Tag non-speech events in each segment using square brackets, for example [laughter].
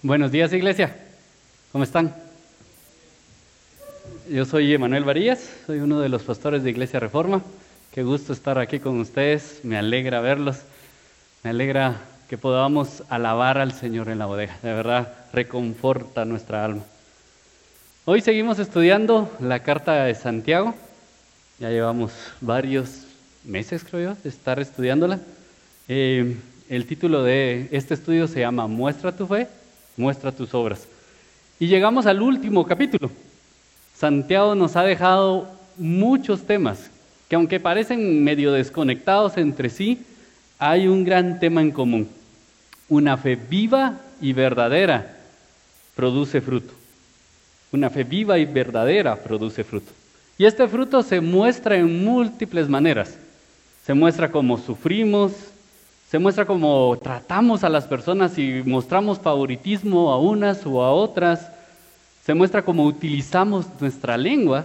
Buenos días, iglesia. ¿Cómo están? Yo soy Emanuel Varillas, soy uno de los pastores de Iglesia Reforma. Qué gusto estar aquí con ustedes, me alegra verlos, me alegra que podamos alabar al Señor en la bodega. De verdad, reconforta nuestra alma. Hoy seguimos estudiando la carta de Santiago. Ya llevamos varios meses, creo yo, de estar estudiándola. Eh, el título de este estudio se llama Muestra tu fe muestra tus obras. Y llegamos al último capítulo. Santiago nos ha dejado muchos temas que aunque parecen medio desconectados entre sí, hay un gran tema en común. Una fe viva y verdadera produce fruto. Una fe viva y verdadera produce fruto. Y este fruto se muestra en múltiples maneras. Se muestra como sufrimos, se muestra como tratamos a las personas y mostramos favoritismo a unas o a otras. Se muestra como utilizamos nuestra lengua,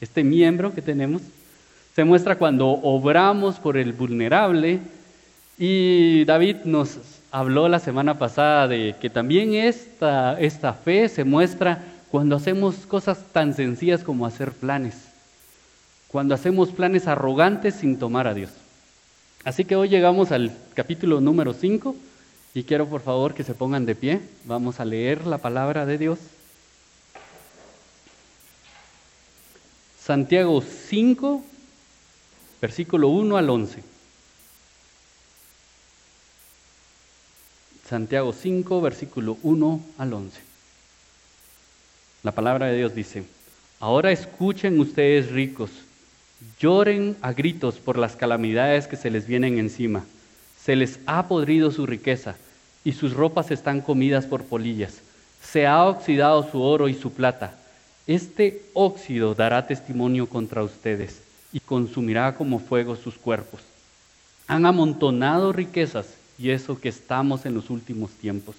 este miembro que tenemos. Se muestra cuando obramos por el vulnerable. Y David nos habló la semana pasada de que también esta, esta fe se muestra cuando hacemos cosas tan sencillas como hacer planes. Cuando hacemos planes arrogantes sin tomar a Dios. Así que hoy llegamos al capítulo número 5 y quiero por favor que se pongan de pie. Vamos a leer la palabra de Dios. Santiago 5, versículo 1 al 11. Santiago 5, versículo 1 al 11. La palabra de Dios dice, ahora escuchen ustedes ricos Lloren a gritos por las calamidades que se les vienen encima. Se les ha podrido su riqueza y sus ropas están comidas por polillas. Se ha oxidado su oro y su plata. Este óxido dará testimonio contra ustedes y consumirá como fuego sus cuerpos. Han amontonado riquezas y eso que estamos en los últimos tiempos.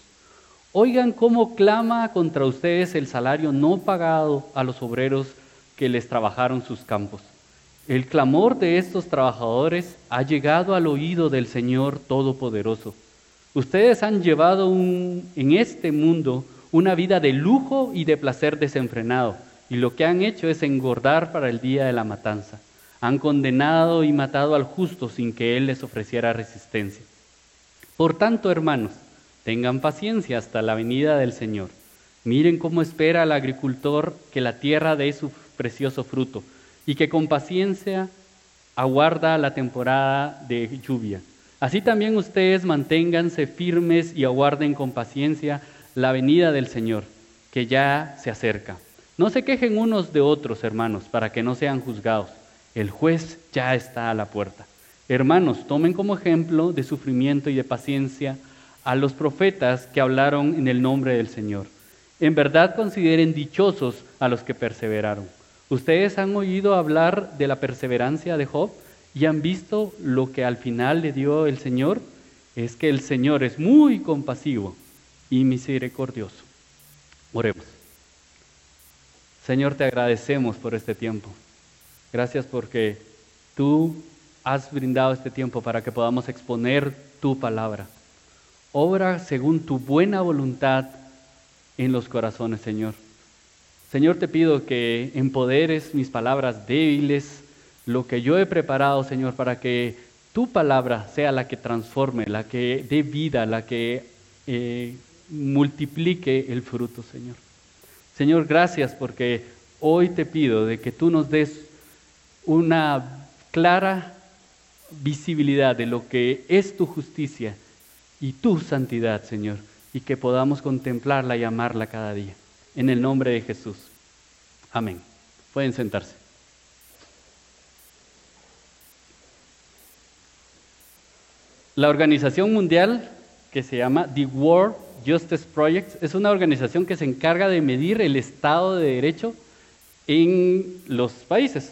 Oigan cómo clama contra ustedes el salario no pagado a los obreros que les trabajaron sus campos. El clamor de estos trabajadores ha llegado al oído del Señor Todopoderoso. Ustedes han llevado en este mundo una vida de lujo y de placer desenfrenado, y lo que han hecho es engordar para el día de la matanza. Han condenado y matado al justo sin que Él les ofreciera resistencia. Por tanto, hermanos, tengan paciencia hasta la venida del Señor. Miren cómo espera el agricultor que la tierra dé su precioso fruto y que con paciencia aguarda la temporada de lluvia. Así también ustedes manténganse firmes y aguarden con paciencia la venida del Señor, que ya se acerca. No se quejen unos de otros, hermanos, para que no sean juzgados. El juez ya está a la puerta. Hermanos, tomen como ejemplo de sufrimiento y de paciencia a los profetas que hablaron en el nombre del Señor. En verdad consideren dichosos a los que perseveraron. Ustedes han oído hablar de la perseverancia de Job y han visto lo que al final le dio el Señor. Es que el Señor es muy compasivo y misericordioso. Oremos. Señor, te agradecemos por este tiempo. Gracias porque tú has brindado este tiempo para que podamos exponer tu palabra. Obra según tu buena voluntad en los corazones, Señor. Señor, te pido que empoderes mis palabras débiles, lo que yo he preparado, Señor, para que tu palabra sea la que transforme, la que dé vida, la que eh, multiplique el fruto, Señor. Señor, gracias porque hoy te pido de que tú nos des una clara visibilidad de lo que es tu justicia y tu santidad, Señor, y que podamos contemplarla y amarla cada día. En el nombre de Jesús. Amén. Pueden sentarse. La organización mundial que se llama The World Justice Project es una organización que se encarga de medir el estado de derecho en los países.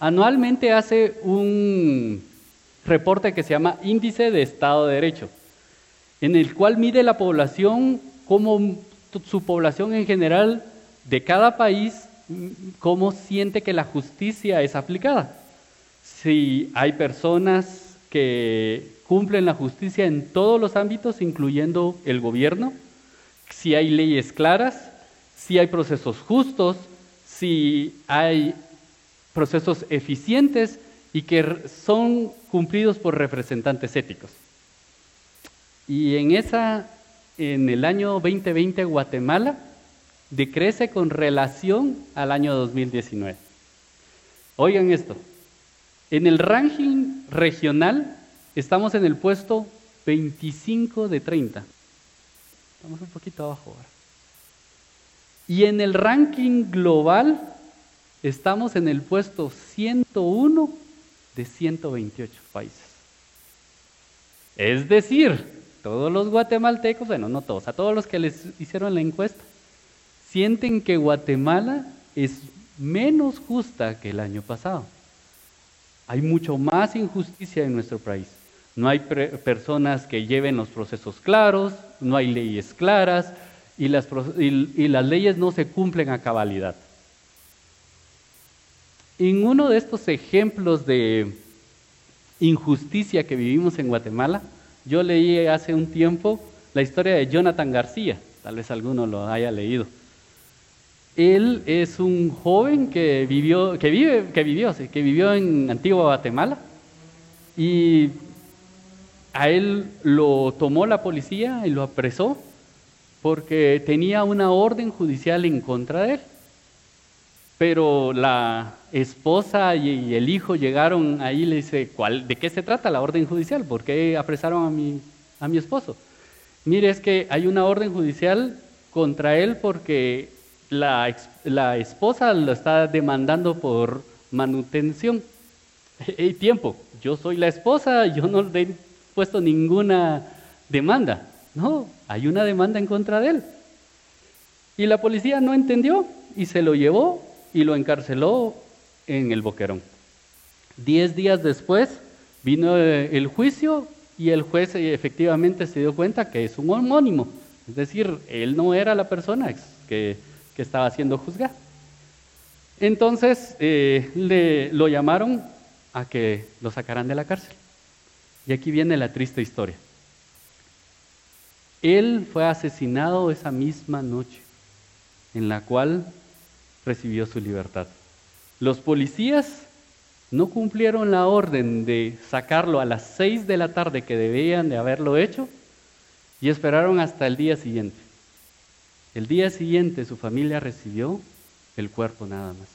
Anualmente hace un reporte que se llama Índice de Estado de Derecho, en el cual mide la población como su población en general de cada país, cómo siente que la justicia es aplicada. Si hay personas que cumplen la justicia en todos los ámbitos, incluyendo el gobierno, si hay leyes claras, si hay procesos justos, si hay procesos eficientes y que son cumplidos por representantes éticos. Y en esa, en el año 2020, Guatemala decrece con relación al año 2019. Oigan esto, en el ranking regional estamos en el puesto 25 de 30. Estamos un poquito abajo ahora. Y en el ranking global estamos en el puesto 101 de 128 países. Es decir, todos los guatemaltecos, bueno, no todos, a todos los que les hicieron la encuesta, sienten que Guatemala es menos justa que el año pasado. Hay mucho más injusticia en nuestro país. No hay personas que lleven los procesos claros, no hay leyes claras y las, y las leyes no se cumplen a cabalidad. En uno de estos ejemplos de injusticia que vivimos en Guatemala, yo leí hace un tiempo la historia de Jonathan García, tal vez alguno lo haya leído. Él es un joven que vivió, que vive, que vivió, que vivió en Antigua Guatemala y a él lo tomó la policía y lo apresó porque tenía una orden judicial en contra de él. Pero la esposa y el hijo llegaron ahí y le dice, ¿cuál, ¿de qué se trata la orden judicial? ¿Por qué apresaron a mi, a mi esposo? Mire, es que hay una orden judicial contra él porque la, la esposa lo está demandando por manutención. [laughs] y tiempo, yo soy la esposa, yo no le he puesto ninguna demanda. No, hay una demanda en contra de él. Y la policía no entendió y se lo llevó y lo encarceló en el Boquerón. Diez días después vino eh, el juicio y el juez eh, efectivamente se dio cuenta que es un homónimo. Es decir, él no era la persona que estaba siendo juzgado. Entonces eh, le, lo llamaron a que lo sacaran de la cárcel. Y aquí viene la triste historia. Él fue asesinado esa misma noche en la cual recibió su libertad. Los policías no cumplieron la orden de sacarlo a las seis de la tarde que debían de haberlo hecho y esperaron hasta el día siguiente. El día siguiente su familia recibió el cuerpo nada más.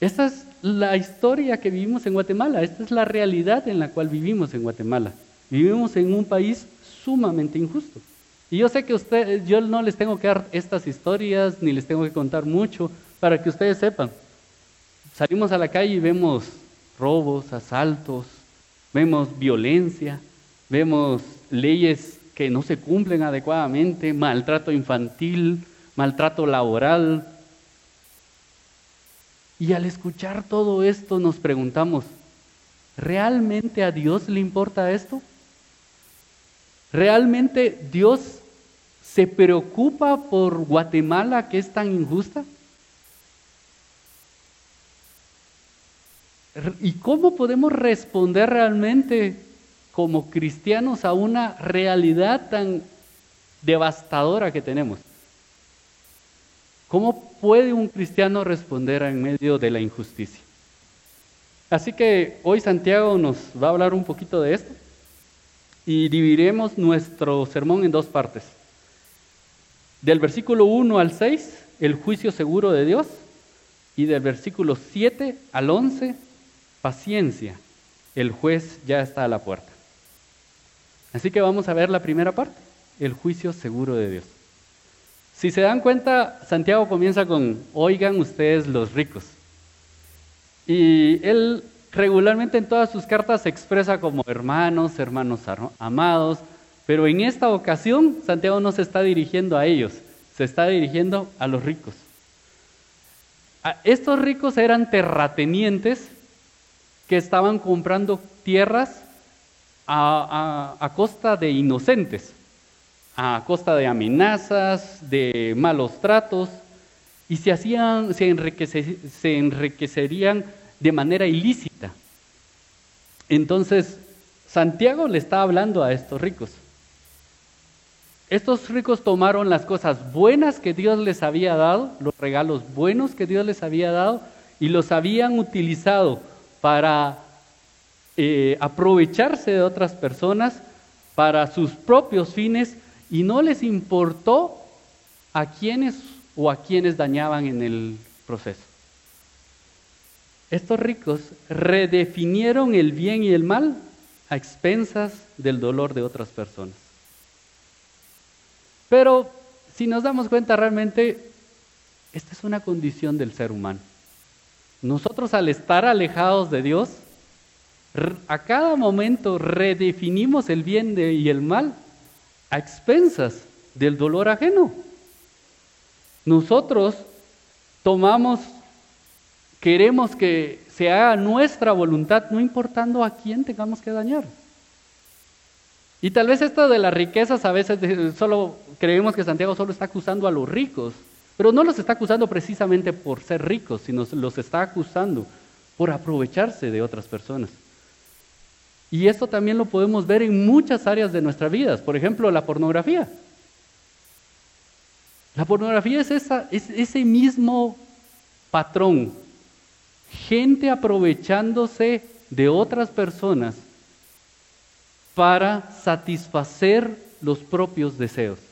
Esta es la historia que vivimos en Guatemala, esta es la realidad en la cual vivimos en Guatemala. Vivimos en un país sumamente injusto. Y yo sé que usted, yo no les tengo que dar estas historias ni les tengo que contar mucho para que ustedes sepan. Salimos a la calle y vemos robos, asaltos, vemos violencia, vemos leyes que no se cumplen adecuadamente, maltrato infantil, maltrato laboral. Y al escuchar todo esto nos preguntamos, ¿realmente a Dios le importa esto? ¿Realmente Dios se preocupa por Guatemala que es tan injusta? ¿Y cómo podemos responder realmente como cristianos a una realidad tan devastadora que tenemos. ¿Cómo puede un cristiano responder en medio de la injusticia? Así que hoy Santiago nos va a hablar un poquito de esto y dividiremos nuestro sermón en dos partes. Del versículo 1 al 6, el juicio seguro de Dios, y del versículo 7 al 11, paciencia, el juez ya está a la puerta. Así que vamos a ver la primera parte, el juicio seguro de Dios. Si se dan cuenta, Santiago comienza con, oigan ustedes los ricos. Y él regularmente en todas sus cartas se expresa como hermanos, hermanos amados, pero en esta ocasión Santiago no se está dirigiendo a ellos, se está dirigiendo a los ricos. Estos ricos eran terratenientes que estaban comprando tierras a, costa de inocentes, a costa de amenazas, de malos tratos, y se, hacían, se, se enriquecerían de manera ilícita. Entonces, Santiago le está hablando a estos ricos. Estos ricos tomaron las cosas buenas que Dios les había dado, los regalos buenos que Dios les había dado, y los habían utilizado para eh, aprovecharse de otras personas para sus propios fines y no les importó a quienes o a quienes dañaban en el proceso. Estos ricos redefinieron el bien y el mal a expensas del dolor de otras personas. Pero si nos damos cuenta realmente, esta es una condición del ser humano. Nosotros al estar alejados de Dios, a cada momento redefinimos el bien y el mal a expensas del dolor ajeno. Nosotros tomamos, queremos que se haga nuestra voluntad, no importando a quién tengamos que dañar. Y tal vez esto de las riquezas a veces solo creemos que Santiago solo está acusando a los ricos, pero no los está acusando precisamente por ser ricos, sino los está acusando por aprovecharse de otras personas. Y esto también lo podemos ver en muchas áreas de nuestra vida, por ejemplo, la pornografía. La pornografía es, es ese mismo patrón. Gente aprovechándose de otras personas para satisfacer los propios deseos.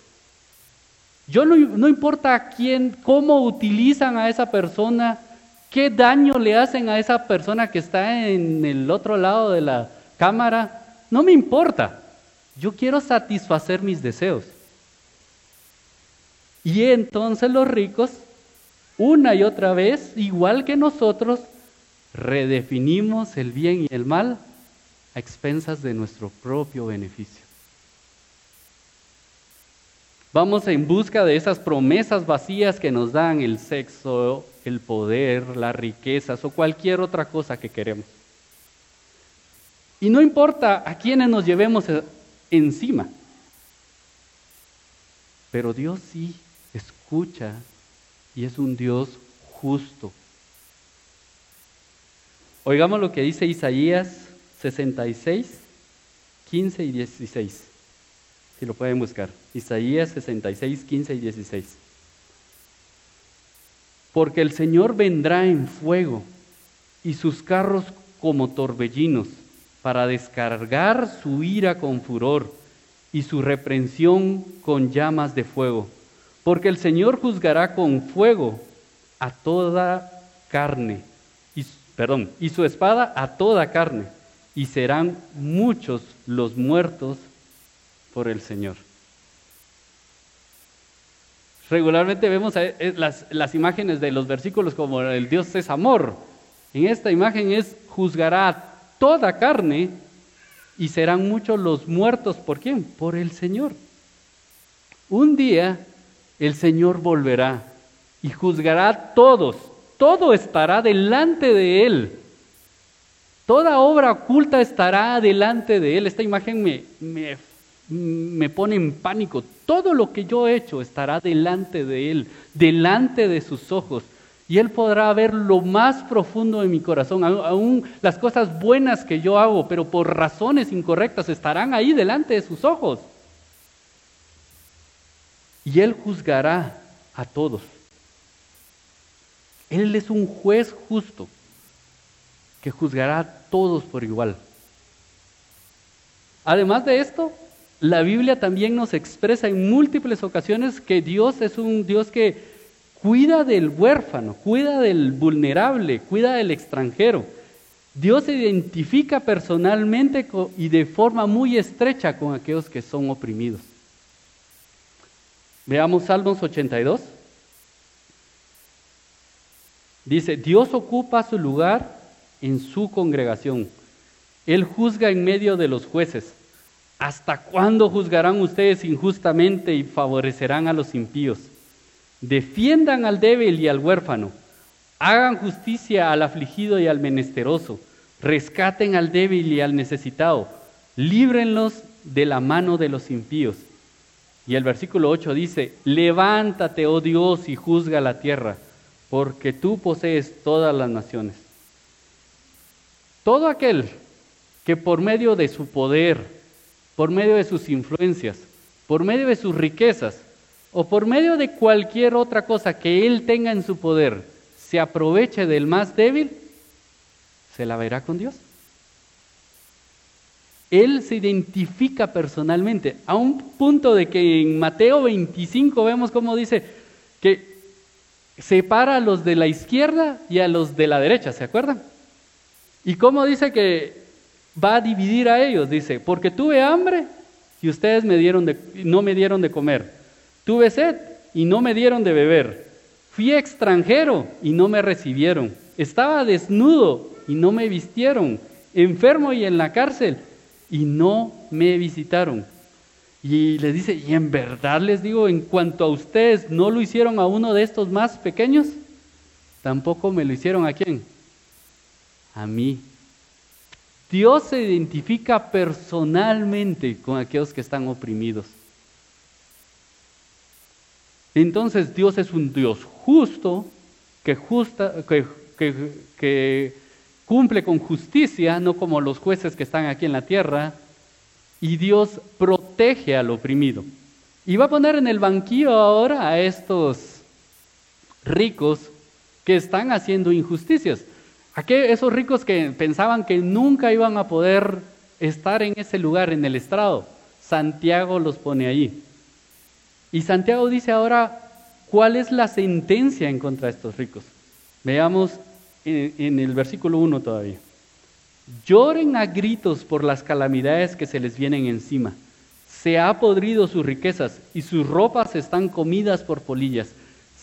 Yo no, no importa a quién, cómo utilizan a esa persona, qué daño le hacen a esa persona que está en el otro lado de la cámara, no me importa. Yo quiero satisfacer mis deseos. Y entonces los ricos, una y otra vez, igual que nosotros, redefinimos el bien y el mal a expensas de nuestro propio beneficio. Vamos en busca de esas promesas vacías que nos dan el sexo, el poder, las riquezas o cualquier otra cosa que queremos. Y no importa a quiénes nos llevemos encima, pero Dios sí escucha y es un Dios justo. Oigamos lo que dice Isaías 66, 15 y 16. Si lo pueden buscar. Isaías 66, 15 y 16. Porque el Señor vendrá en fuego y sus carros como torbellinos para descargar su ira con furor y su reprensión con llamas de fuego porque el Señor juzgará con fuego a toda carne, y, perdón, y su espada a toda carne, y serán muchos los muertos por el Señor. Regularmente vemos eh, las, las imágenes de los versículos como el Dios es amor. En esta imagen es juzgará a toda carne y serán muchos los muertos. ¿Por quién? Por el Señor. Un día el Señor volverá y juzgará a todos. Todo estará delante de Él. Toda obra oculta estará delante de Él. Esta imagen me, me, me pone en pánico. Todo lo que yo he hecho estará delante de Él, delante de sus ojos. Y Él podrá ver lo más profundo de mi corazón, aún las cosas buenas que yo hago, pero por razones incorrectas estarán ahí delante de sus ojos y Él juzgará a todos. Él es un juez justo que juzgará a todos por igual. Además de esto, la Biblia también nos expresa en múltiples ocasiones que Dios es un Dios que cuida del huérfano, cuida del vulnerable, cuida del extranjero. Dios se identifica personalmente y de forma muy estrecha con aquellos que son oprimidos. Veamos Salmos 82. Dice, Dios ocupa su lugar en su congregación. Él juzga en medio de los jueces. ¿Hasta cuándo juzgarán ustedes injustamente y favorecerán a los impíos? Defiendan al débil y al huérfano. Hagan justicia al afligido y al menesteroso. Rescaten al débil y al necesitado. Líbrenlos de la mano de los impíos. Y el versículo 8 dice, levántate, oh Dios, y juzga la tierra, porque tú posees todas las naciones. Todo aquel que por medio de su poder, por medio de sus influencias, por medio de sus riquezas o por medio de cualquier otra cosa que él tenga en su poder, se aproveche del más débil, se la verá con Dios. Él se identifica personalmente, a un punto de que en Mateo 25 vemos cómo dice que separa a los de la izquierda y a los de la derecha, ¿se acuerdan? Y cómo dice que va a dividir a ellos, dice, porque tuve hambre y ustedes no me dieron de comer, tuve sed y no me dieron de beber, fui extranjero y no me recibieron, estaba desnudo y no me vistieron, enfermo y en la cárcel y no me visitaron. Y les dice, y en verdad les digo, en cuanto a ustedes no lo hicieron a uno de estos más pequeños, tampoco me lo hicieron a quién? A mí. Dios se identifica personalmente con aquellos que están oprimidos. Entonces Dios es un Dios justo, que, justa, que cumple con justicia, no como los jueces que están aquí en la tierra, y Dios protege al oprimido. Y va a poner en el banquillo ahora a estos ricos que están haciendo injusticias. Aquellos, esos ricos que pensaban que nunca iban a poder estar en ese lugar, en el estrado. Santiago los pone ahí. Y Santiago dice ahora, ¿cuál es la sentencia en contra de estos ricos? Veamos en, en el versículo 1 todavía. Lloren a gritos por las calamidades que se les vienen encima. Se ha podrido sus riquezas y sus ropas están comidas por polillas.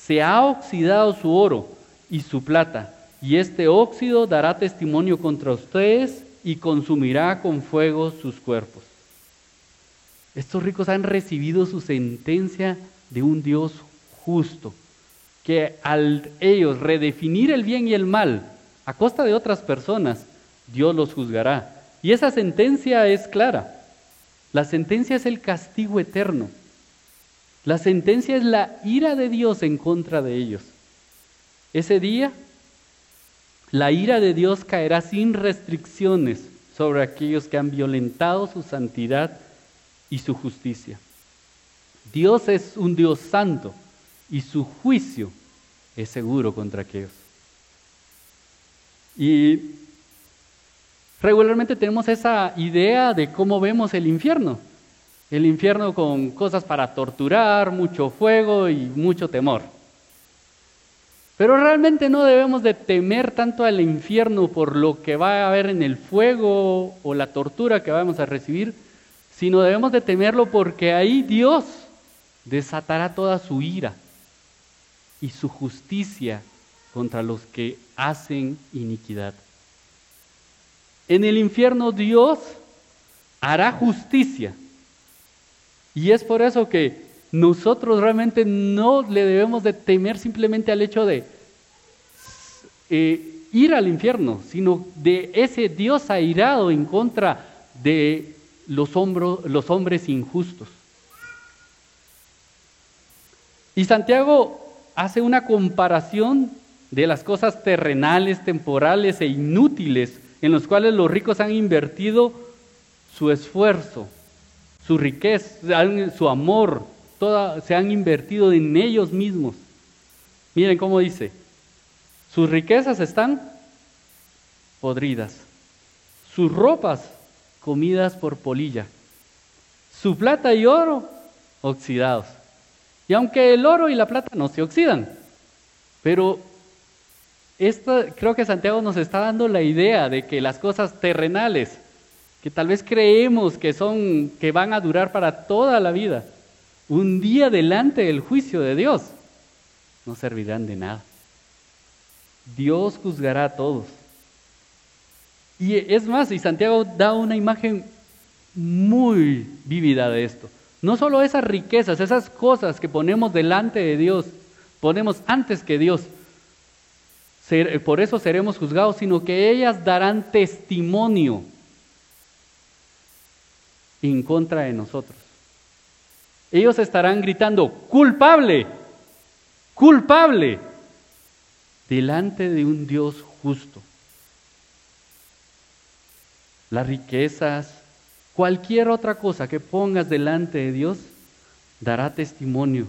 Se ha oxidado su oro y su plata, y este óxido dará testimonio contra ustedes y consumirá con fuego sus cuerpos. Estos ricos han recibido su sentencia de un Dios justo, que al ellos redefinir el bien y el mal a costa de otras personas, Dios los juzgará. Y esa sentencia es clara. La sentencia es el castigo eterno. La sentencia es la ira de Dios en contra de ellos. Ese día, la ira de Dios caerá sin restricciones sobre aquellos que han violentado su santidad y su justicia. Dios es un Dios santo y su juicio es seguro contra aquellos. Y regularmente tenemos esa idea de cómo vemos el infierno. El infierno con cosas para torturar, mucho fuego y mucho temor. Pero realmente no debemos de temer tanto al infierno por lo que va a haber en el fuego o la tortura que vamos a recibir, sino debemos de temerlo porque ahí Dios desatará toda su ira y su justicia contra los que hacen iniquidad. En el infierno Dios hará justicia. Y es por eso que nosotros realmente no le debemos de temer simplemente al hecho de eh, ir al infierno, sino de ese Dios airado en contra de los, los hombres injustos. Y Santiago hace una comparación de las cosas terrenales, temporales e inútiles en los cuales los ricos han invertido su esfuerzo, su riqueza, su amor, se han invertido en ellos mismos. Miren cómo dice, sus riquezas están podridas, sus ropas comidas por polilla, su plata y oro oxidados. Y aunque el oro y la plata no se oxidan, pero creo que Santiago nos está dando la idea de que las cosas terrenales, que tal vez creemos que son, que van a durar para toda la vida, un día delante del juicio de Dios, no servirán de nada. Dios juzgará a todos. Y es más, y Santiago da una imagen muy vívida de esto. No solo esas riquezas, esas cosas que ponemos delante de Dios, ponemos antes que Dios, por eso seremos juzgados, sino que ellas darán testimonio en contra de nosotros. Ellos estarán gritando, culpable, culpable, delante de un Dios justo. Las riquezas, cualquier otra cosa que pongas delante de Dios, dará testimonio.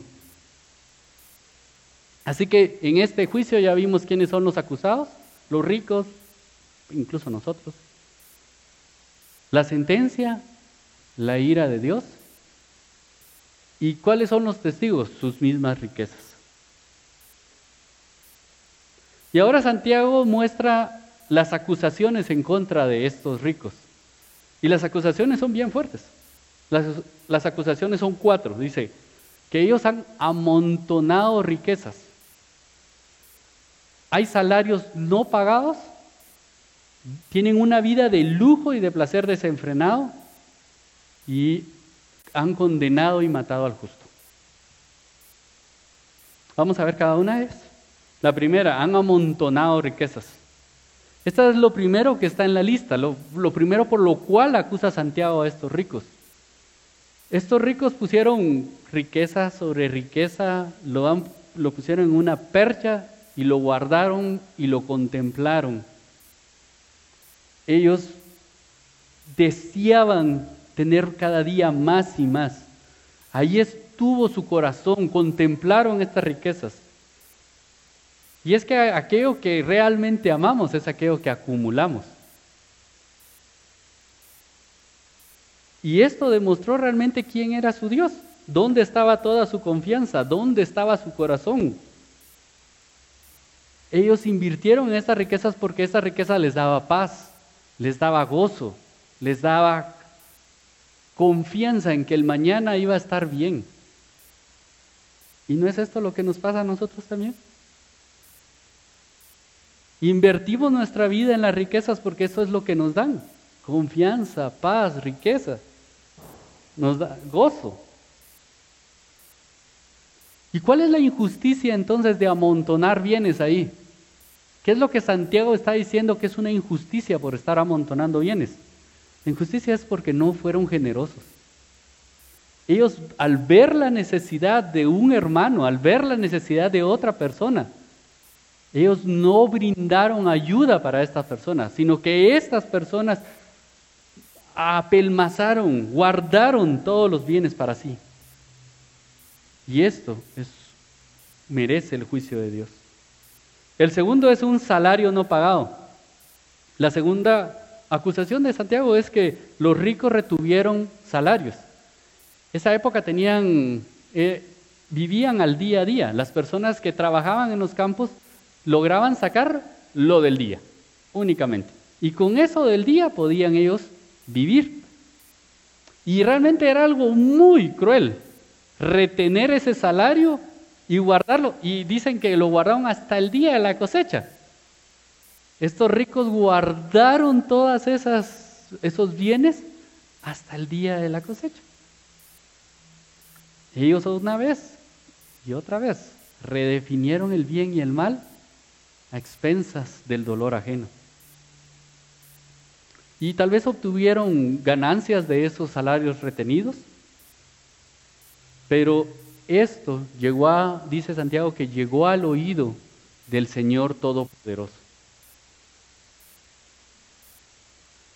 Así que en este juicio ya vimos quiénes son los acusados, los ricos, incluso nosotros. La sentencia, la ira de Dios. ¿Y cuáles son los testigos? Sus mismas riquezas. Y ahora Santiago muestra las acusaciones en contra de estos ricos. Y las acusaciones son bien fuertes. Las, acusaciones son cuatro. Dice que ellos han amontonado riquezas. Hay salarios no pagados. Tienen una vida de lujo y de placer desenfrenado. Y han condenado y matado al justo. Vamos a ver cada una de ellas. La primera, han amontonado riquezas. Esta es lo primero que está en la lista, lo, primero por lo cual acusa Santiago a estos ricos. Estos ricos pusieron riqueza sobre riqueza, lo, lo pusieron en una percha y lo guardaron y lo contemplaron. Ellos deseaban tener cada día más y más. Ahí estuvo su corazón, contemplaron estas riquezas. Y es que aquello que realmente amamos es aquello que acumulamos. Y esto demostró realmente quién era su Dios, dónde estaba toda su confianza, dónde estaba su corazón. Ellos invirtieron en estas riquezas porque esta riqueza les daba paz, les daba gozo, les daba confianza en que el mañana iba a estar bien. ¿Y no es esto lo que nos pasa a nosotros también? Invertimos nuestra vida en las riquezas porque eso es lo que nos dan. Confianza, paz, riqueza. Nos da gozo. ¿Y cuál es la injusticia entonces de amontonar bienes ahí? ¿Qué es lo que Santiago está diciendo que es una injusticia por estar amontonando bienes? La injusticia es porque no fueron generosos. Ellos al ver la necesidad de un hermano, al ver la necesidad de otra persona, ellos no brindaron ayuda para estas personas, sino que estas personas apelmazaron, guardaron todos los bienes para sí. Y esto es, merece el juicio de Dios. El segundo es un salario no pagado. La segunda acusación de Santiago es que los ricos retuvieron salarios. Esa época tenían, eh, vivían al día a día. Las personas que trabajaban en los campos lograban sacar lo del día, únicamente. Y con eso del día podían ellos vivir. Y realmente era algo muy cruel, retener ese salario y guardarlo. Y dicen que lo guardaron hasta el día de la cosecha. Estos ricos guardaron todas esas esos bienes hasta el día de la cosecha. Ellos una vez y otra vez redefinieron el bien y el mal a expensas del dolor ajeno. Y tal vez obtuvieron ganancias de esos salarios retenidos, pero esto llegó a, dice Santiago, que llegó al oído del Señor Todopoderoso.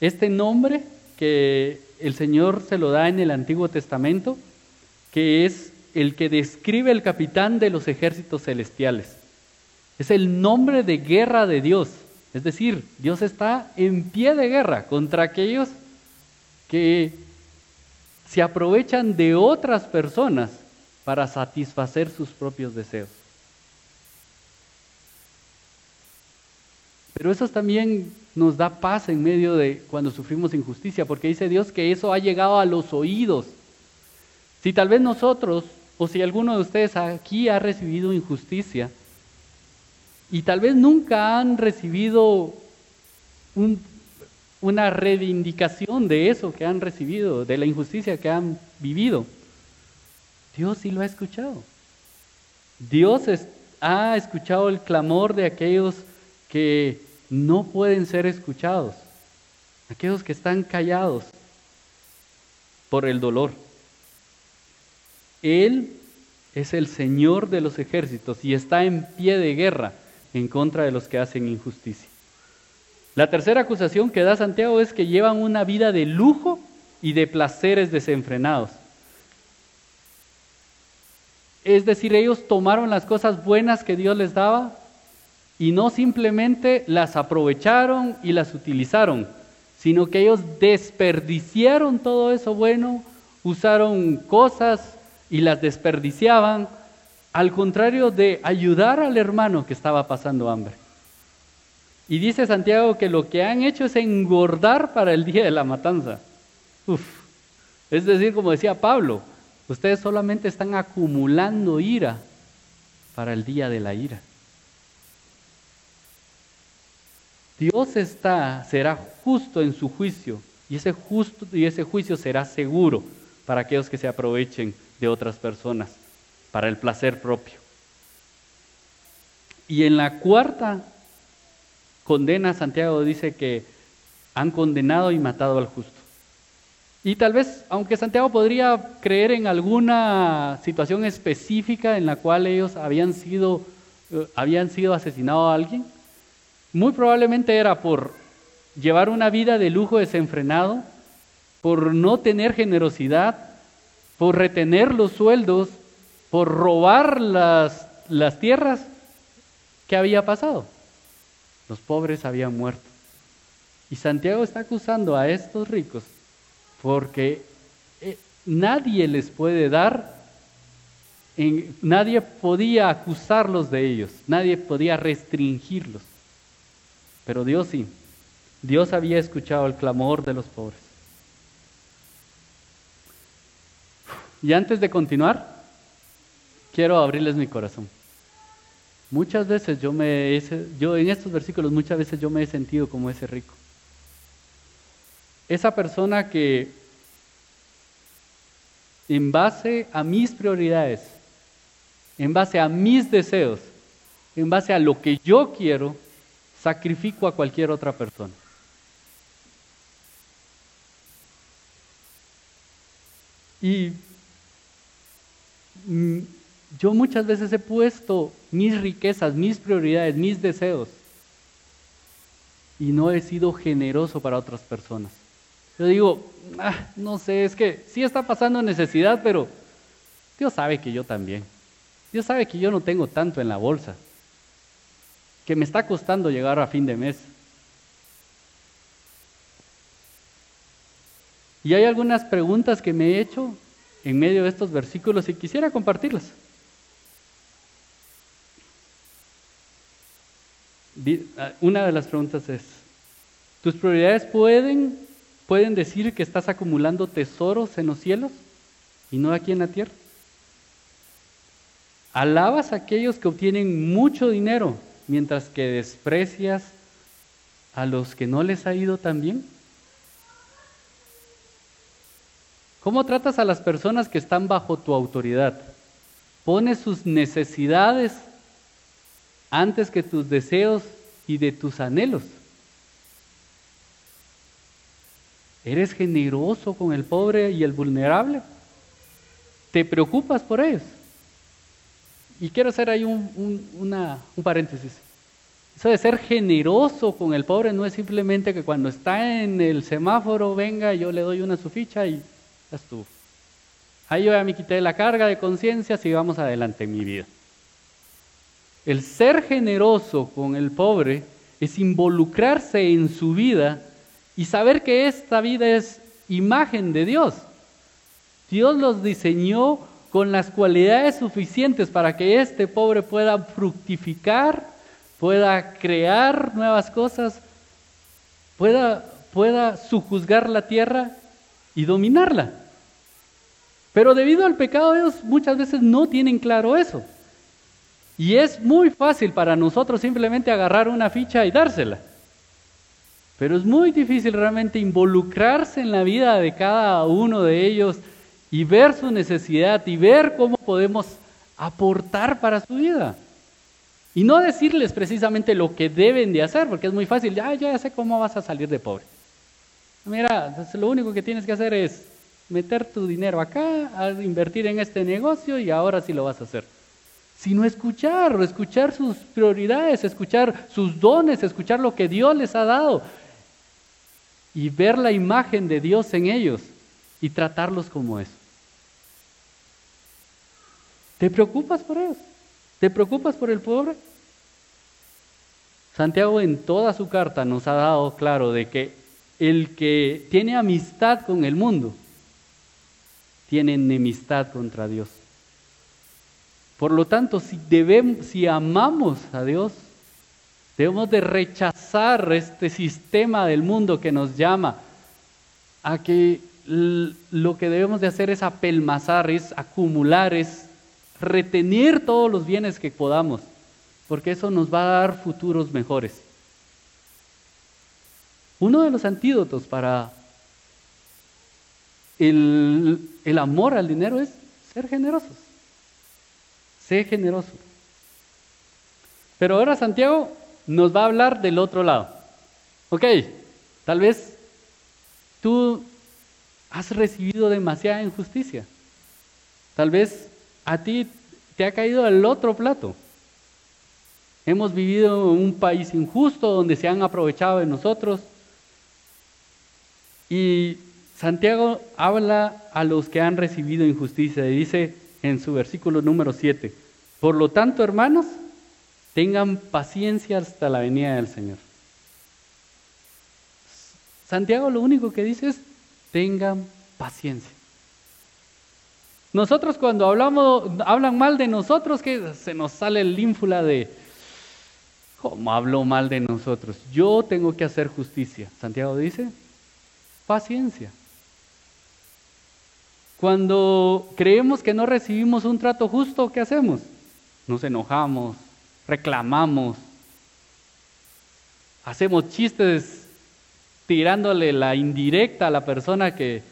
Este nombre que el Señor se lo da en el Antiguo Testamento, que es el que describe el capitán de los ejércitos celestiales. Es el nombre de guerra de Dios. Es decir, Dios está en pie de guerra contra aquellos que se aprovechan de otras personas para satisfacer sus propios deseos. Pero eso también nos da paz en medio de cuando sufrimos injusticia, porque dice Dios que eso ha llegado a los oídos. Si tal vez nosotros, o si alguno de ustedes aquí ha recibido injusticia, y tal vez nunca han recibido una reivindicación de eso que han recibido, de la injusticia que han vivido. Dios sí lo ha escuchado. Dios ha escuchado el clamor de aquellos que no pueden ser escuchados, aquellos que están callados por el dolor. Él es el Señor de los ejércitos y está en pie de guerra en contra de los que hacen injusticia. La tercera acusación que da Santiago es que llevan una vida de lujo y de placeres desenfrenados. es decir, ellos tomaron las cosas buenas que Dios les daba y no simplemente las aprovecharon y las utilizaron, sino que ellos desperdiciaron todo eso bueno, usaron cosas y las desperdiciaban, al contrario de ayudar al hermano que estaba pasando hambre. Y dice Santiago que lo que han hecho es engordar para el día de la matanza. Uf. Es decir, como decía Pablo, ustedes solamente están acumulando ira para el día de la ira. Dios está, será justo en su juicio y ese, justo, y ese juicio será seguro para aquellos que se aprovechen de otras personas, para el placer propio. Y en la cuarta condena, Santiago dice que han condenado y matado al justo. Y tal vez, aunque Santiago podría creer en alguna situación específica en la cual ellos habían sido, eh, habían sido asesinados a alguien, muy probablemente era por llevar una vida de lujo desenfrenado, por no tener generosidad, por retener los sueldos, por robar las, las tierras. ¿Qué había pasado? Los pobres habían muerto. Y Santiago está acusando a estos ricos porque eh, nadie les puede dar, nadie podía acusarlos de ellos, nadie podía restringirlos. Pero Dios sí. Dios había escuchado el clamor de los pobres. Y antes de continuar, quiero abrirles mi corazón. Muchas veces yo me yo en estos versículos muchas veces yo me he sentido como ese rico. Esa persona que en base a mis prioridades, en base a mis deseos, en base a lo que yo quiero, sacrifico a cualquier otra persona. Y mm, yo muchas veces he puesto mis riquezas, mis prioridades, mis deseos y no he sido generoso para otras personas. Yo digo, ah, no sé, es que sí está pasando necesidad, pero Dios sabe que yo también. Dios sabe que yo no tengo tanto en la bolsa que me está costando llegar a fin de mes. Y hay algunas preguntas que me he hecho en medio de estos versículos y quisiera compartirlas. Ah, una de las preguntas es, ¿tus prioridades pueden, pueden decir que estás acumulando tesoros en los cielos y no aquí en la tierra? ¿Alabas a aquellos que obtienen mucho dinero mientras que desprecias a los que no les ha ido tan bien? ¿Cómo tratas a las personas que están bajo tu autoridad? ¿Pones sus necesidades antes que tus deseos y de tus anhelos? ¿Eres generoso con el pobre y el vulnerable? ¿Te preocupas por ellos? Y quiero hacer ahí un, un paréntesis. Eso de ser generoso con el pobre no es simplemente que cuando está en el semáforo venga, yo le doy una su ficha y ya estuvo. Ahí yo ya me quité la carga de conciencia, sigamos adelante en mi vida. El ser generoso con el pobre es involucrarse en su vida y saber que esta vida es imagen de Dios. Dios los diseñó con las cualidades suficientes para que este pobre pueda fructificar, pueda crear nuevas cosas, pueda, pueda sujuzgar la tierra y dominarla. Pero debido al pecado ellos muchas veces no tienen claro eso. Y es muy fácil para nosotros simplemente agarrar una ficha y dársela. Pero es muy difícil realmente involucrarse en la vida de cada uno de ellos y ver su necesidad y ver cómo podemos aportar para su vida. Y no decirles precisamente lo que deben de hacer, porque es muy fácil, ya, ya sé cómo vas a salir de pobre. Mira, lo único que tienes que hacer es meter tu dinero acá, invertir en este negocio y ahora sí lo vas a hacer. Sino escuchar, escuchar sus prioridades, escuchar sus dones, escuchar lo que Dios les ha dado y ver la imagen de Dios en ellos y tratarlos como eso. ¿Te preocupas por ellos? ¿Te preocupas por el pobre? Santiago en toda su carta nos ha dado claro de que el que tiene amistad con el mundo tiene enemistad contra Dios. Por lo tanto, si, si amamos a Dios, debemos de rechazar este sistema del mundo que nos llama a que lo que debemos de hacer es apelmazar, es acumular, es retener todos los bienes que podamos, porque eso nos va a dar futuros mejores. Uno de los antídotos para el, el amor al dinero es ser generosos. Sé generoso. Pero ahora Santiago nos va a hablar del otro lado. Ok, tal vez tú has recibido demasiada injusticia. Tal vez a ti te ha caído el otro plato. Hemos vivido en un país injusto donde se han aprovechado de nosotros. Y Santiago habla a los que han recibido injusticia y dice en su versículo número 7, por lo tanto, hermanos, tengan paciencia hasta la venida del Señor. Santiago lo único que dice es, tengan paciencia. Nosotros cuando hablamos, hablan mal de nosotros, que se nos sale el ínfula de, ¿cómo hablo mal de nosotros? Yo tengo que hacer justicia. Santiago dice, paciencia. Cuando creemos que no recibimos un trato justo, ¿qué hacemos? Nos enojamos, reclamamos, hacemos chistes tirándole la indirecta a la persona que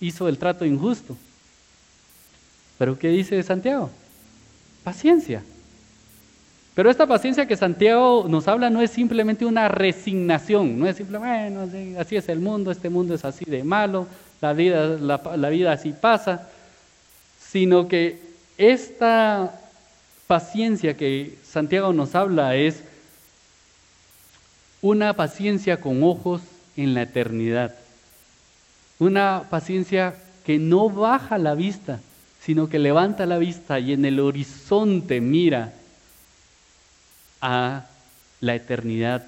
hizo el trato injusto. Pero ¿qué dice Santiago? Paciencia. Pero esta paciencia que Santiago nos habla no es simplemente una resignación, no es simplemente, bueno, así es el mundo, este mundo es así de malo, la vida, la vida así pasa, sino que esta paciencia que Santiago nos habla es una paciencia con ojos en la eternidad. Una paciencia que no baja la vista, sino que levanta la vista y en el horizonte mira a la eternidad.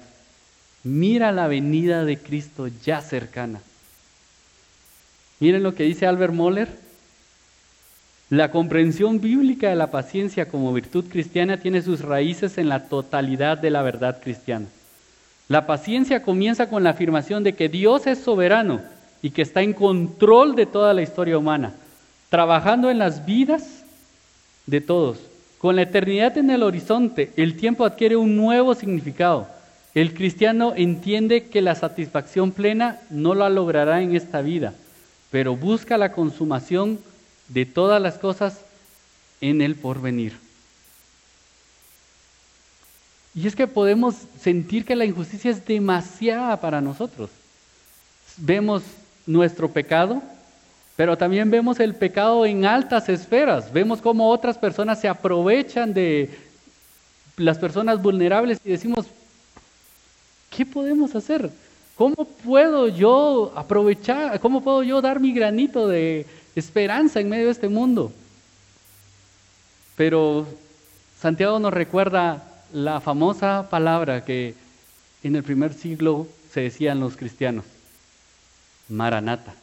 Mira la venida de Cristo ya cercana. Miren lo que dice Albert Moller. La comprensión bíblica de la paciencia como virtud cristiana tiene sus raíces en la totalidad de la verdad cristiana. La paciencia comienza con la afirmación de que Dios es soberano y que está en control de toda la historia humana, trabajando en las vidas de todos. Con la eternidad en el horizonte, el tiempo adquiere un nuevo significado. El cristiano entiende que la satisfacción plena no la logrará en esta vida, pero busca la consumación de todas las cosas en el porvenir. Y es que podemos sentir que la injusticia es demasiada para nosotros. Vemos nuestro pecado, pero también vemos el pecado en altas esferas. Vemos cómo otras personas se aprovechan de las personas vulnerables y decimos, ¿qué podemos hacer? ¿Cómo puedo yo aprovechar, cómo puedo yo dar mi granito de, esperanza en medio de este mundo. Pero Santiago nos recuerda la famosa palabra que en el primer siglo se decían los cristianos, Maranata,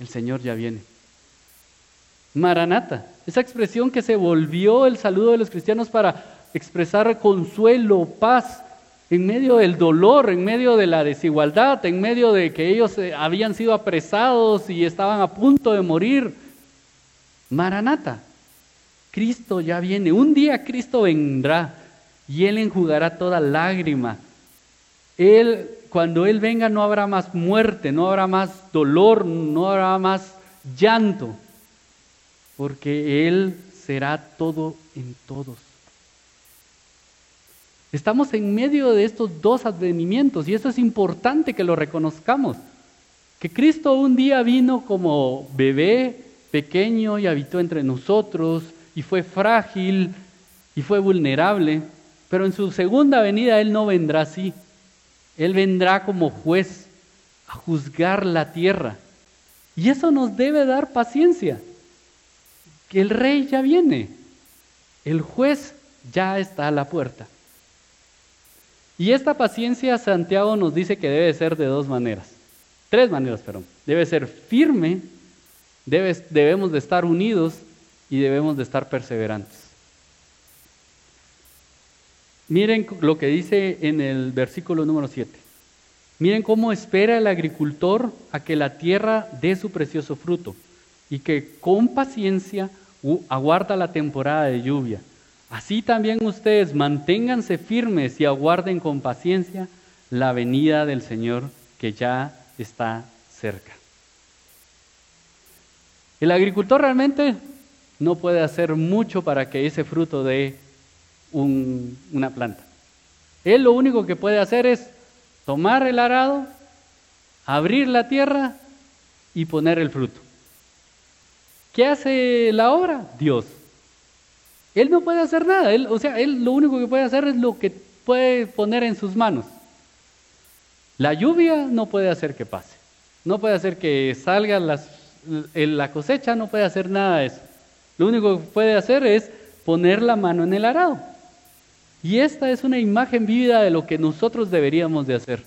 el Señor ya viene. Maranata, esa expresión que se volvió el saludo de los cristianos para expresar consuelo, paz, en medio del dolor, en medio de la desigualdad, en medio de que ellos eh, habían sido apresados y estaban a punto de morir. Maranata, Cristo ya viene, un día Cristo vendrá y Él enjugará toda lágrima. Él, cuando Él venga no habrá más muerte, no habrá más dolor, no habrá más llanto, porque Él será todo en todos. Estamos en medio de estos dos advenimientos y eso es importante que lo reconozcamos. Que Cristo un día vino como bebé pequeño y habitó entre nosotros y fue frágil y fue vulnerable, pero en su segunda venida Él no vendrá así. Él vendrá como juez a juzgar la tierra. Y eso nos debe dar paciencia, que el rey ya viene, El juez ya está a la puerta. Y esta paciencia Santiago nos dice que debe ser de dos maneras. Tres maneras, perdón. Debe ser firme, debemos de estar unidos y debemos de estar perseverantes. Miren lo que dice en el versículo número 7. Miren cómo espera el agricultor a que la tierra dé su precioso fruto y que con paciencia aguarda la temporada de lluvia. Así también ustedes manténganse firmes y aguarden con paciencia la venida del Señor que ya está cerca. El agricultor realmente no puede hacer mucho para que ese fruto dé una planta. Él lo único que puede hacer es tomar el arado, abrir la tierra y poner el fruto. ¿Qué hace la obra? Dios. Él no puede hacer nada. O sea, él lo único que puede hacer es lo que puede poner en sus manos. La lluvia no puede hacer que pase. No puede hacer que salga las, la cosecha, no puede hacer nada de eso. Lo único que puede hacer es poner la mano en el arado. Y esta es una imagen vívida de lo que nosotros deberíamos de hacer.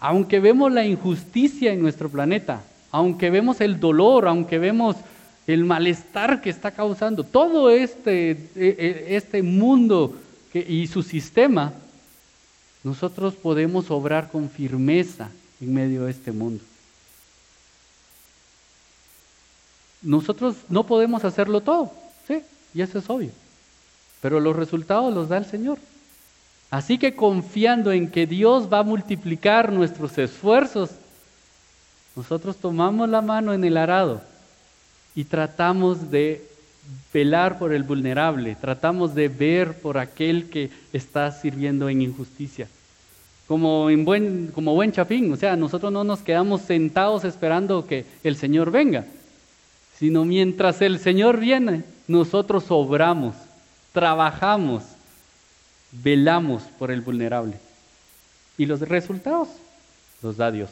Aunque vemos la injusticia en nuestro planeta, aunque vemos el dolor, aunque vemos el malestar que está causando todo este, e, e, este mundo y su sistema, nosotros podemos obrar con firmeza en medio de este mundo. Nosotros no podemos hacerlo todo, sí, y eso es obvio pero los resultados los da el Señor. Así que confiando en que Dios va a multiplicar nuestros esfuerzos, nosotros tomamos la mano en el arado y tratamos de velar por el vulnerable, tratamos de ver por aquel que está sirviendo en injusticia. Como, en buen, como buen chapín, o sea, nosotros no nos quedamos sentados esperando que el Señor venga, sino mientras el Señor viene, nosotros obramos trabajamos, velamos por el vulnerable. Y los resultados los da Dios.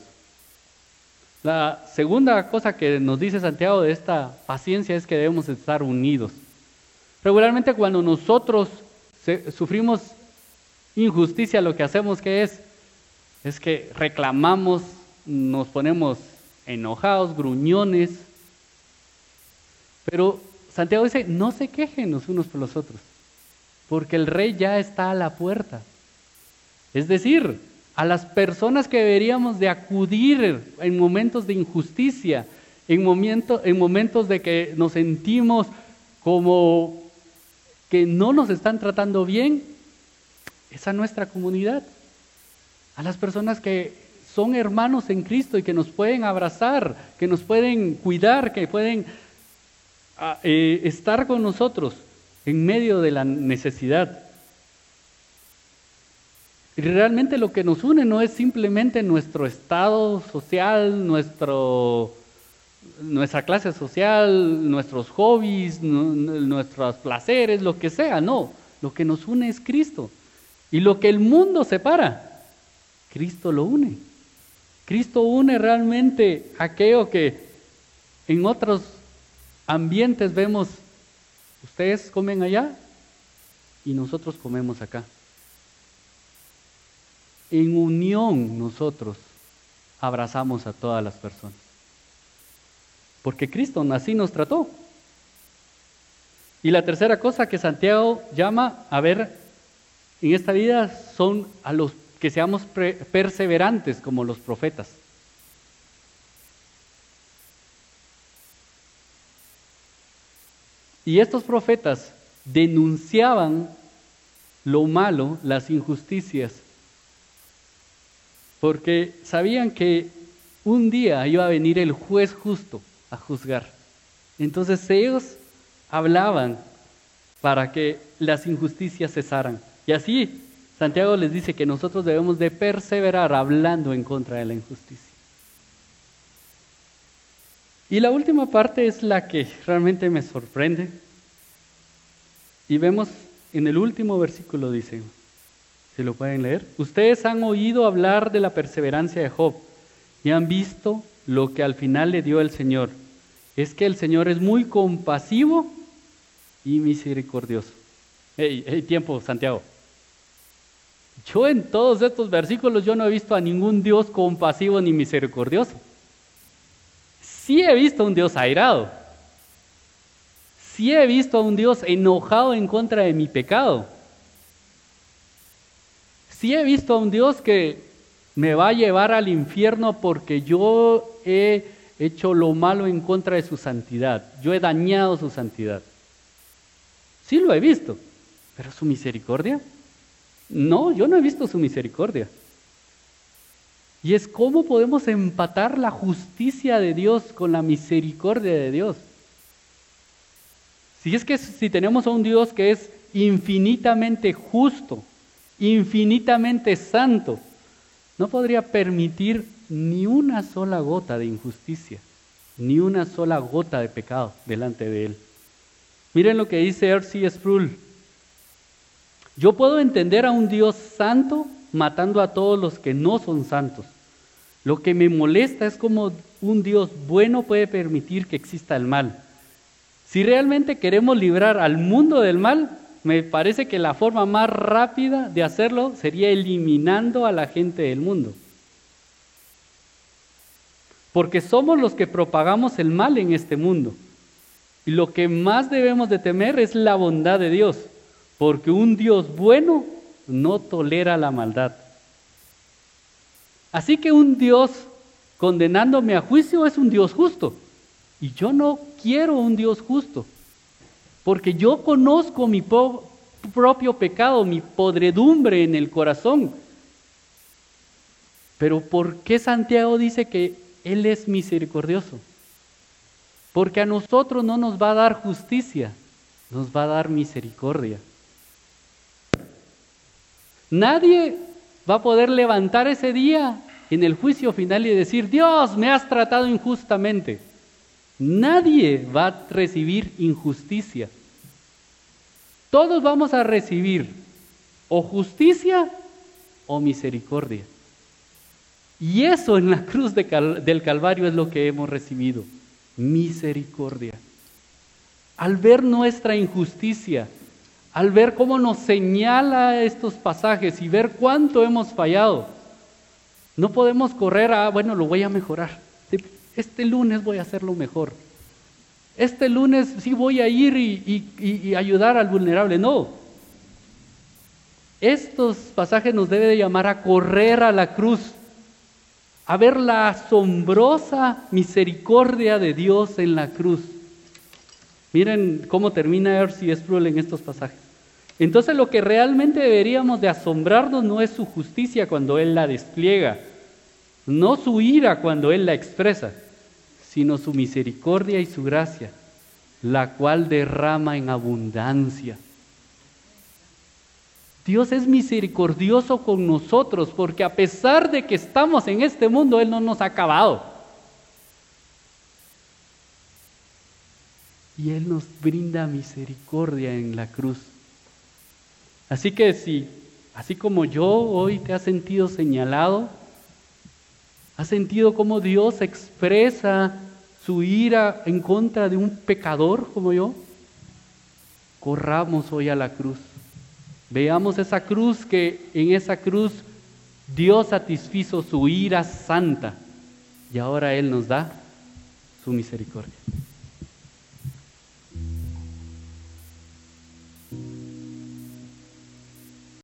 La segunda cosa que nos dice Santiago de esta paciencia es que debemos estar unidos. Regularmente cuando nosotros sufrimos injusticia, lo que hacemos que es es que reclamamos, nos ponemos enojados, gruñones. Pero Santiago dice, no se quejen los unos por los otros porque el rey ya está a la puerta. Es decir, a las personas que deberíamos de acudir en momentos de injusticia, en, en momentos de que nos sentimos como que no nos están tratando bien, es a nuestra comunidad, a las personas que son hermanos en Cristo y que nos pueden abrazar, que nos pueden cuidar, que pueden ah, eh, estar con nosotros en medio de la necesidad. Y realmente lo que nos une no es simplemente nuestro estado social, nuestro, nuestra clase social, nuestros hobbies, nuestros placeres, lo que sea, no. Lo que nos une es Cristo. Y lo que el mundo separa, Cristo lo une. Cristo une realmente aquello que en otros ambientes vemos Ustedes comen allá y nosotros comemos acá. En unión nosotros abrazamos a todas las personas. Porque Cristo así nos trató. Y la tercera cosa que Santiago llama a ver en esta vida son a los que seamos perseverantes como los profetas. Y estos profetas denunciaban lo malo, las injusticias, porque sabían que un día iba a venir el juez justo a juzgar. Entonces ellos hablaban para que las injusticias cesaran. Y así Santiago les dice que nosotros debemos de perseverar hablando en contra de la injusticia. Y la última parte es la que realmente me sorprende. Y vemos en el último versículo, dice, si lo pueden leer, ustedes han oído hablar de la perseverancia de Job y han visto lo que al final le dio el Señor. Es que el Señor es muy compasivo y misericordioso. Hey, tiempo, Santiago. Yo en todos estos versículos yo no he visto a ningún Dios compasivo ni misericordioso. Sí he visto a un Dios airado. Sí he visto a un Dios enojado en contra de mi pecado. Sí he visto a un Dios que me va a llevar al infierno porque yo he hecho lo malo en contra de su santidad. Yo he dañado su santidad. Sí lo he visto, pero su misericordia. No, yo no he visto su misericordia. Y es cómo podemos empatar la justicia de Dios con la misericordia de Dios. Si es que si tenemos a un Dios que es infinitamente justo, infinitamente santo, no podría permitir ni una sola gota de injusticia, ni una sola gota de pecado delante de Él. Miren lo que dice R.C. Sproul. Yo puedo entender a un Dios santo matando a todos los que no son santos. Lo que me molesta es cómo un Dios bueno puede permitir que exista el mal. Si realmente queremos librar al mundo del mal, me parece que la forma más rápida de hacerlo sería eliminando a la gente del mundo. Porque somos los que propagamos el mal en este mundo. Y lo que más debemos de temer es la bondad de Dios, porque un Dios bueno no tolera la maldad. Así que un Dios condenándome a juicio es un Dios justo. Y yo no quiero un Dios justo porque yo conozco mi propio pecado, mi podredumbre en el corazón. Pero ¿por qué Santiago dice que Él es misericordioso? Porque a nosotros no nos va a dar justicia, nos va a dar misericordia. Nadie va a poder levantar ese día en el juicio final y decir, Dios, me has tratado injustamente. Nadie va a recibir injusticia. Todos vamos a recibir o justicia o misericordia. Y eso en la cruz del Calvario es lo que hemos recibido, misericordia. Al ver nuestra injusticia, al ver cómo nos señala estos pasajes y ver cuánto hemos fallado, no podemos correr a, bueno, lo voy a mejorar este lunes voy a hacerlo mejor. Este lunes sí voy a ir y, ayudar al vulnerable. No. Estos pasajes nos deben de llamar a correr a la cruz, a ver la asombrosa misericordia de Dios en la cruz. Miren cómo termina Ersi Sproul en estos pasajes. Entonces lo que realmente deberíamos de asombrarnos no es su justicia cuando Él la despliega, no su ira cuando Él la expresa, sino su misericordia y su gracia, la cual derrama en abundancia. Dios es misericordioso con nosotros porque a pesar de que estamos en este mundo, Él no nos ha acabado. Y Él nos brinda misericordia en la cruz. Así que si, así como yo hoy te has sentido señalado, ¿Has sentido cómo Dios expresa su ira en contra de un pecador como yo? Corramos hoy a la cruz. Veamos esa cruz que en esa cruz Dios satisfizo su ira santa y ahora Él nos da su misericordia.